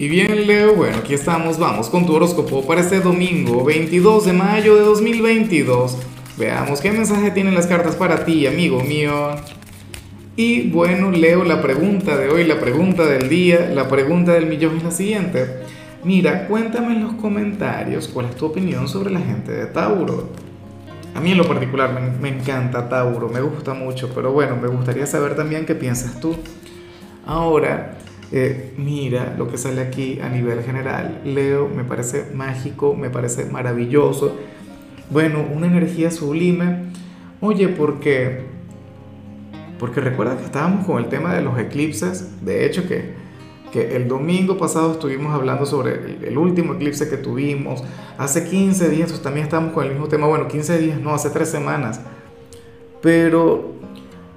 Y bien, Leo, bueno, aquí estamos, vamos con tu horóscopo para este domingo, 22 de mayo de 2022. Veamos qué mensaje tienen las cartas para ti, amigo mío. Y bueno, Leo, la pregunta de hoy, la pregunta del día, la pregunta del millón es la siguiente. Mira, cuéntame en los comentarios cuál es tu opinión sobre la gente de Tauro. A mí en lo particular me, me encanta Tauro, me gusta mucho, pero bueno, me gustaría saber también qué piensas tú. Ahora, eh, mira lo que sale aquí a nivel general. Leo, me parece mágico, me parece maravilloso. Bueno, una energía sublime. Oye, porque porque recuerda que estábamos con el tema de los eclipses. De hecho, que, que el domingo pasado estuvimos hablando sobre el, último eclipse que tuvimos. Hace 15 días también estábamos con el mismo tema. Bueno, 15 días, no, hace 3 semanas. Pero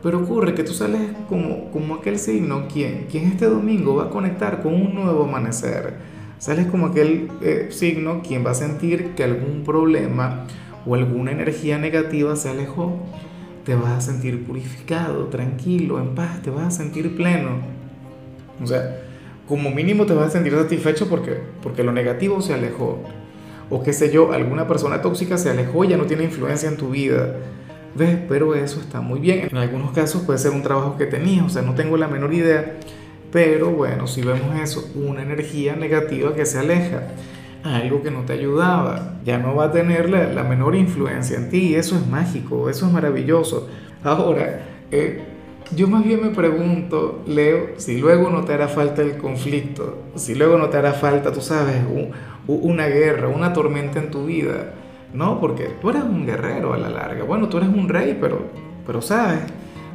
pero ocurre que tú sales como, como aquel signo quien, quien este domingo va a conectar con un nuevo amanecer. Sales como aquel eh, signo quien va a sentir que algún problema o alguna energía negativa se alejó. Te vas a sentir purificado, tranquilo, en paz, te vas a sentir pleno. O sea, como mínimo te vas a sentir satisfecho porque, porque lo negativo se alejó. O qué sé yo, alguna persona tóxica se alejó y ya no tiene influencia en tu vida ¿Ves? Pero eso está muy bien. En algunos casos puede ser un trabajo que tenías, o sea, no tengo la menor idea. Pero bueno, si vemos eso, una energía negativa que se aleja, algo que no te ayudaba, ya no va a tener la, la menor influencia en ti. Eso es mágico, eso es maravilloso. Ahora, eh, yo más bien me pregunto, Leo, si luego no te hará falta el conflicto, si luego no te hará falta, tú sabes, un, una guerra, una tormenta en tu vida no, porque tú eres un guerrero a la larga. Bueno, tú eres un rey, pero, pero sabes,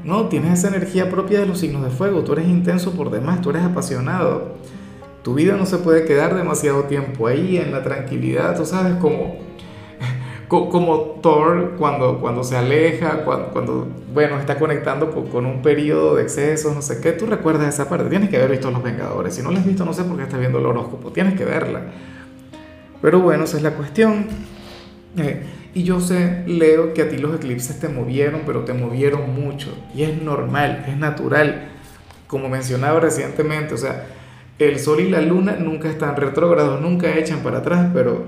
no, tienes esa energía propia de los signos de fuego. Tú eres intenso por demás, tú eres apasionado. Tu vida no se puede quedar demasiado tiempo ahí en la tranquilidad, tú sabes, como, como Thor cuando, cuando se aleja, cuando, bueno, está conectando con, un periodo de excesos, no sé qué. Tú recuerdas esa parte, tienes que haber visto Los Vengadores. Si no la has visto, no sé por qué estás viendo el horóscopo, tienes que verla. Pero bueno, esa es la cuestión. Eh, y yo sé, Leo, que a ti los eclipses te movieron, pero te movieron mucho. Y es normal, es natural. Como mencionaba recientemente, o sea, el Sol y la Luna nunca están retrógrados, nunca echan para atrás, pero,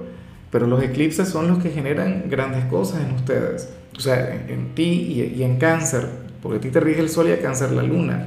pero los eclipses son los que generan grandes cosas en ustedes. O sea, en, ti y, y, en cáncer, porque a ti te rige el Sol y a cáncer la Luna.